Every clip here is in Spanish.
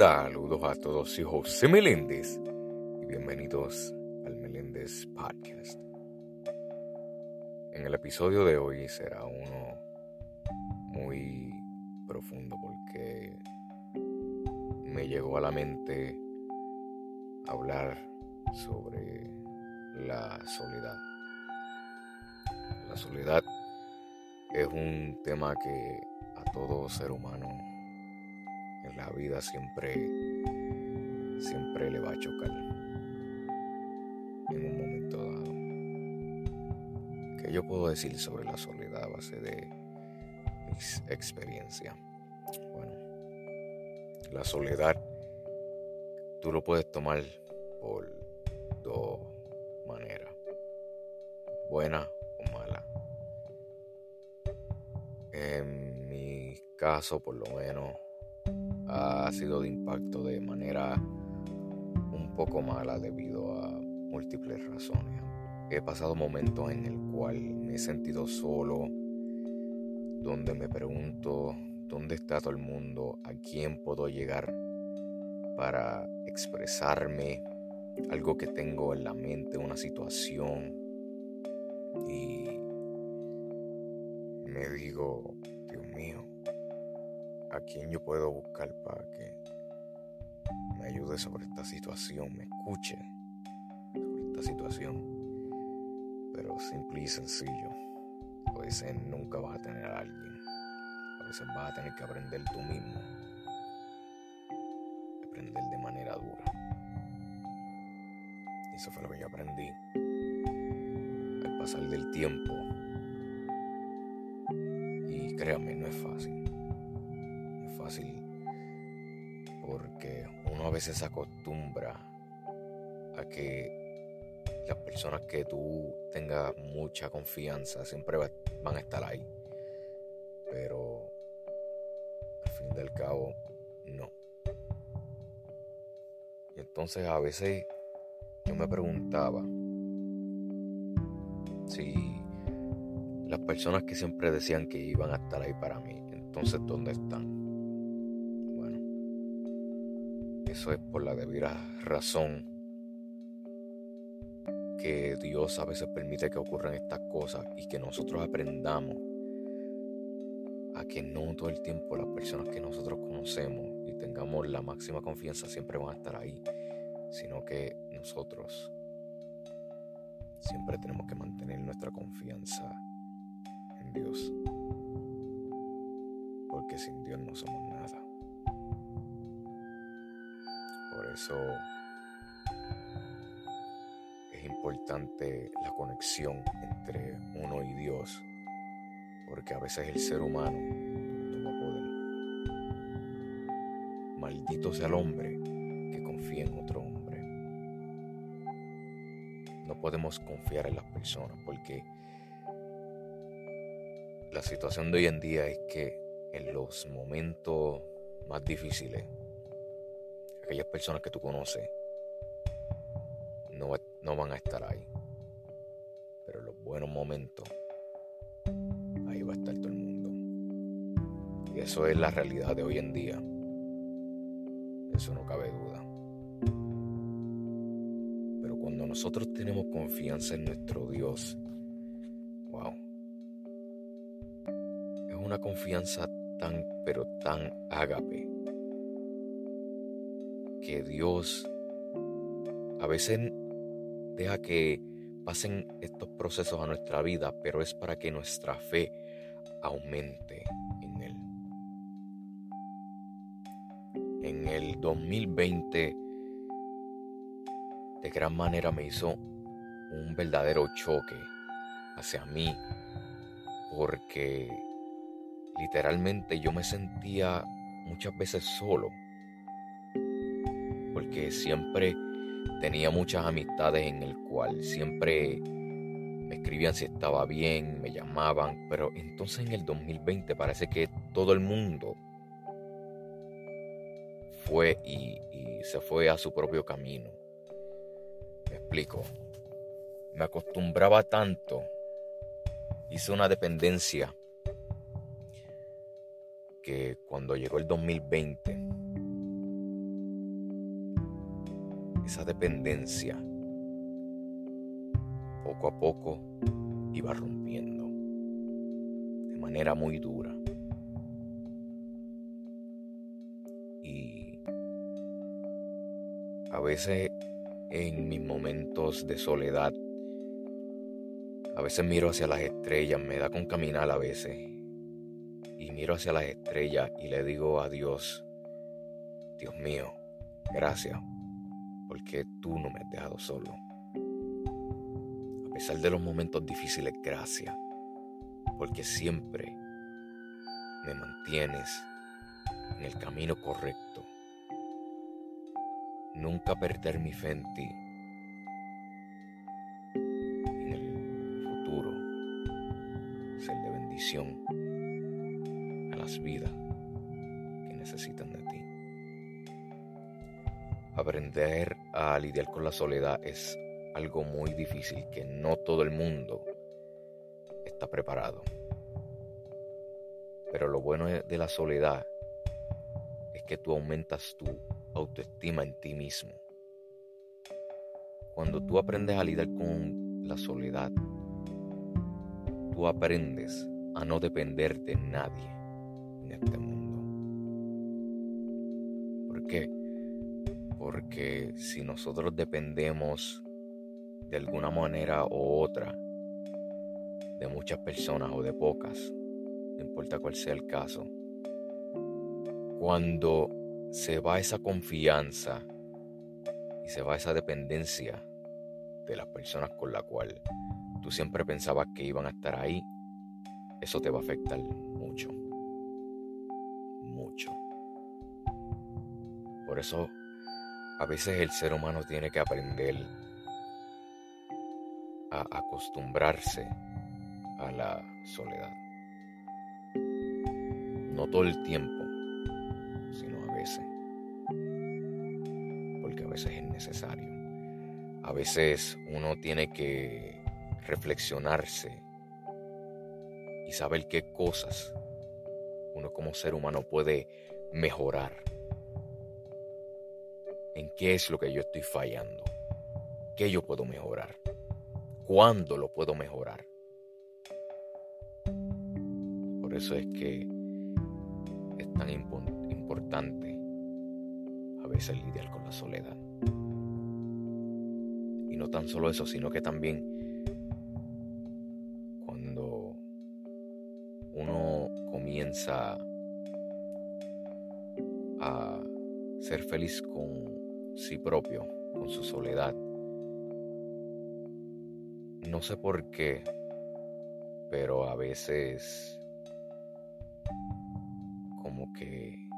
Saludos a todos, soy José Meléndez y bienvenidos al Meléndez Podcast. En el episodio de hoy será uno muy profundo porque me llegó a la mente hablar sobre la soledad. La soledad es un tema que a todo ser humano la vida siempre, siempre le va a chocar en un momento dado. ¿Qué yo puedo decir sobre la soledad a base de mis experiencias? Bueno, la soledad tú lo puedes tomar por dos maneras, buena o mala. En mi caso, por lo menos, ha sido de impacto de manera un poco mala debido a múltiples razones. He pasado momentos en el cual me he sentido solo, donde me pregunto dónde está todo el mundo, a quién puedo llegar para expresarme algo que tengo en la mente, una situación. Y me digo, Dios mío, a quién yo puedo buscar para que me ayude sobre esta situación, me escuche sobre esta situación. Pero simple y sencillo. A veces nunca vas a tener a alguien. A veces vas a tener que aprender tú mismo. Aprender de manera dura. Eso fue lo que yo aprendí. Al pasar del tiempo. Y créanme, no es fácil veces se acostumbra a que las personas que tú tengas mucha confianza siempre van a estar ahí. Pero al fin del cabo, no. Y entonces a veces yo me preguntaba si las personas que siempre decían que iban a estar ahí para mí, entonces ¿dónde están? Eso es por la debida razón que Dios a veces permite que ocurran estas cosas y que nosotros aprendamos a que no todo el tiempo las personas que nosotros conocemos y tengamos la máxima confianza siempre van a estar ahí, sino que nosotros siempre tenemos que mantener nuestra confianza en Dios. Porque sin Dios no somos nada. Eso es importante la conexión entre uno y Dios, porque a veces el ser humano toma poder. Maldito sea el hombre que confía en otro hombre. No podemos confiar en las personas porque la situación de hoy en día es que en los momentos más difíciles aquellas personas que tú conoces no, no van a estar ahí. Pero en los buenos momentos, ahí va a estar todo el mundo. Y eso es la realidad de hoy en día. Eso no cabe duda. Pero cuando nosotros tenemos confianza en nuestro Dios, wow. Es una confianza tan, pero tan ágape que Dios a veces deja que pasen estos procesos a nuestra vida, pero es para que nuestra fe aumente en Él. En el 2020, de gran manera me hizo un verdadero choque hacia mí, porque literalmente yo me sentía muchas veces solo porque siempre tenía muchas amistades en el cual siempre me escribían si estaba bien, me llamaban, pero entonces en el 2020 parece que todo el mundo fue y, se fue a su propio camino. Me explico. Me acostumbraba tanto, hice una dependencia que cuando llegó el 2020 esa dependencia, poco a poco iba rompiendo de manera muy dura. Y a veces en mis momentos de soledad, a veces miro hacia las estrellas, me da con caminar a veces. Y miro hacia las estrellas y le digo a Dios, Dios mío, gracias, porque tú no me has dejado solo. A pesar de los momentos difíciles, gracias, porque siempre me mantienes en el camino correcto. Nunca perder mi fe en ti a las vidas que necesitan de. Aprender a lidiar con la soledad es algo muy difícil que no todo el mundo está preparado. Pero lo bueno de la soledad es que tú aumentas tu autoestima en ti mismo. Cuando tú aprendes a lidiar con la soledad, tú aprendes a no depender de nadie en este mundo. ¿Por qué? Porque si nosotros dependemos de alguna manera u otra de muchas personas o de pocas, no importa cuál sea el caso, cuando se va esa confianza y se va esa dependencia de las personas con la cual tú siempre pensabas que iban a estar ahí, eso te va a afectar mucho. Mucho. Por eso a veces el ser humano tiene que aprender a acostumbrarse a la soledad. No todo el tiempo, sino a veces. Porque a veces es necesario. A veces uno tiene que reflexionarse y saber qué cosas uno como ser humano puede mejorar. En qué es lo que yo estoy fallando. ¿Qué yo puedo mejorar? ¿Cuándo lo puedo mejorar? Por eso es que es tan importante a veces lidiar con la soledad. Y no tan solo eso, sino que también comienza a ser feliz con sí propio, con su soledad. No sé por qué, pero a veces como que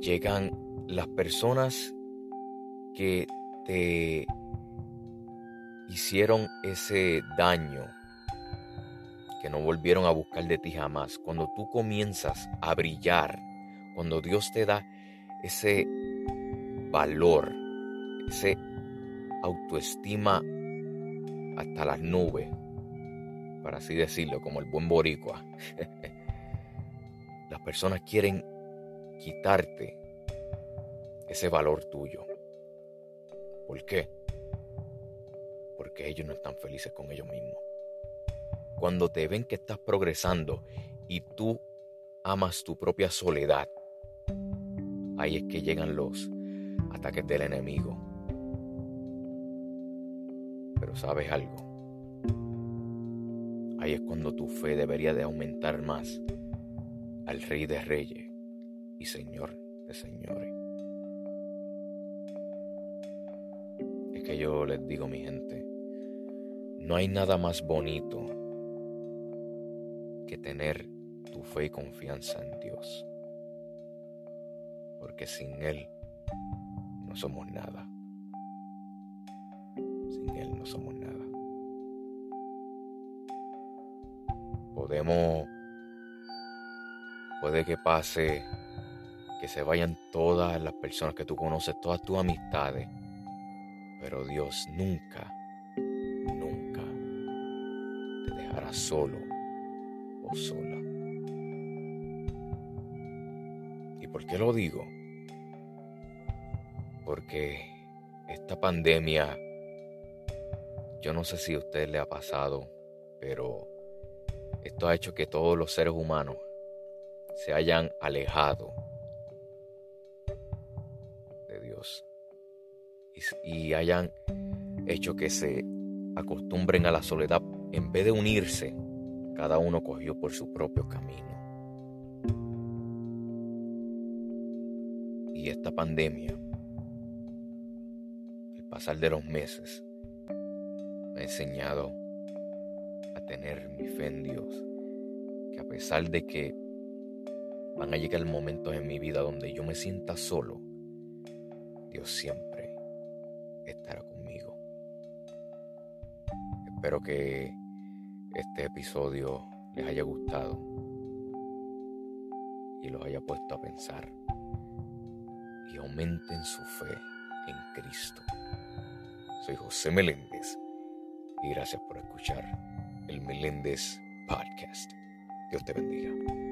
llegan las personas que te hicieron ese daño que no volvieron a buscar de ti jamás. Cuando tú comienzas a brillar, cuando Dios te da ese valor, ese autoestima hasta las nubes, para así decirlo, como el buen boricua. Las personas quieren quitarte ese valor tuyo. ¿Por qué? Porque ellos no están felices con ellos mismos. Cuando te ven que estás progresando y tú amas tu propia soledad, ahí es que llegan los ataques del enemigo. Pero sabes algo, ahí es cuando tu fe debería de aumentar más al Rey de Reyes y Señor de Señores. Es que yo les digo, mi gente, no hay nada más bonito que tener tu fe y confianza en Dios. Porque sin Él no somos nada. Sin Él no somos nada. Podemos, puede que pase que se vayan todas las personas que tú conoces, todas tus amistades, pero Dios nunca, nunca te dejará solo sola. ¿Y por qué lo digo? Porque esta pandemia, yo no sé si a usted le ha pasado, pero esto ha hecho que todos los seres humanos se hayan alejado de Dios y, hayan hecho que se acostumbren a la soledad en vez de unirse, cada uno cogió por su propio camino. Y esta pandemia pasar de los meses, me ha enseñado a tener mi fe en Dios, que a pesar de que van a llegar momentos en mi vida donde yo me sienta solo, Dios siempre estará conmigo. Espero que este episodio les haya gustado y los haya puesto a pensar y aumenten su fe en Cristo. Soy José Meléndez y gracias por escuchar el Meléndez Podcast. Dios te bendiga.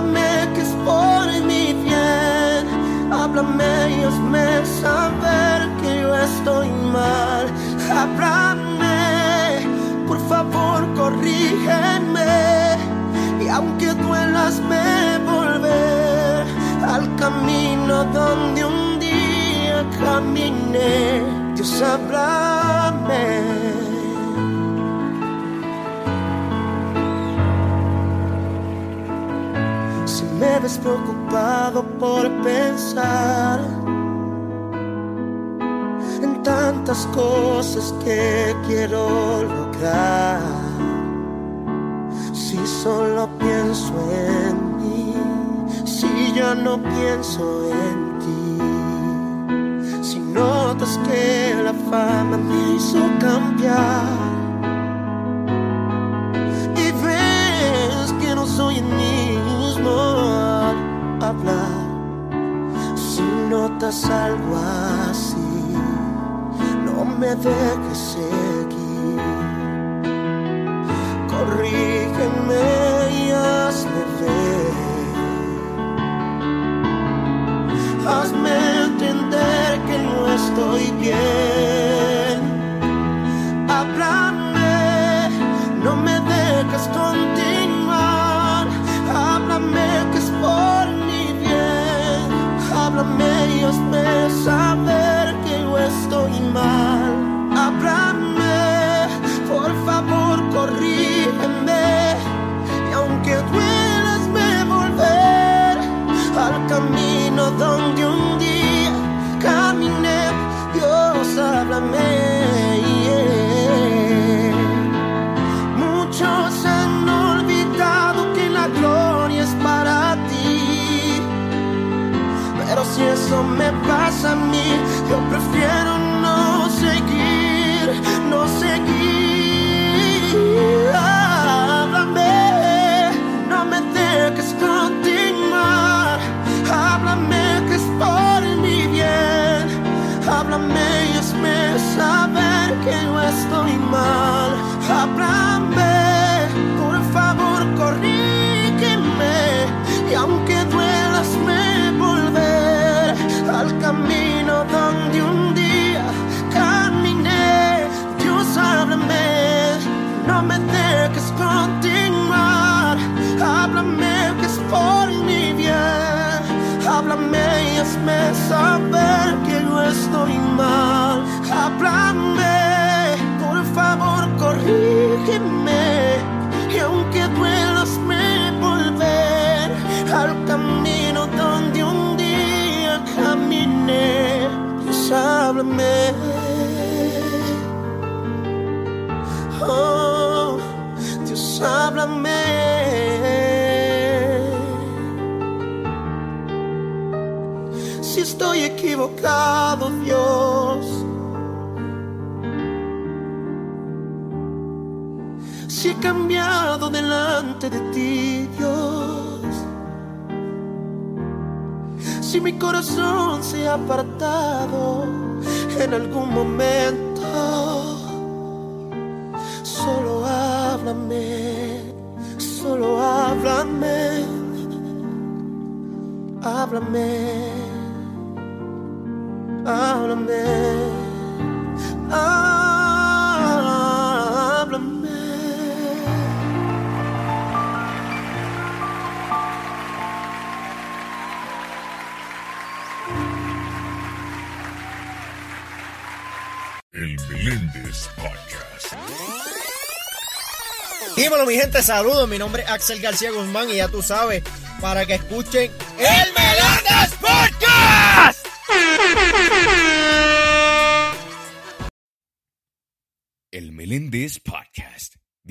Háblame que es por mi bien. Háblame y hazme saber que yo estoy mal. Háblame, por favor, corrígeme. Y aunque duelas, me volver al camino donde un día caminé. Dios, háblame. Me ves preocupado por pensar en tantas cosas que quiero lograr. Si solo pienso en mí, si ya no pienso en ti, si notas que la fama me hizo cambiar Si notas algo así, no me dejes seguir. Corrígeme y hazme ver. Hazme entender que no estoy bien. donde un día caminé, Dios háblame. Muchos han olvidado que la gloria es para ti, pero si eso me pasa a mí, yo prefiero háblame y hazme saber que yo estoy mal. Háblame, por favor, corrígeme. Y aunque duelas, me volver al camino donde un día caminé. Dios, háblame, no me dejes continuar. Háblame que es por mi bien. Háblame y hazme saber que estoy mal, háblame, por favor corrígeme y aunque duelas me volver al camino donde un día caminé, Dios háblame. Oh, Dios háblame. Equivocado, Dios. Si he cambiado delante de ti, Dios. Si mi corazón se ha apartado en algún momento, solo háblame, solo háblame, háblame, háblame, háblame. El Meléndez Podcast. Dímelo, mi gente, saludos. Mi nombre es Axel García Guzmán y ya tú sabes, para que escuchen El Meléndez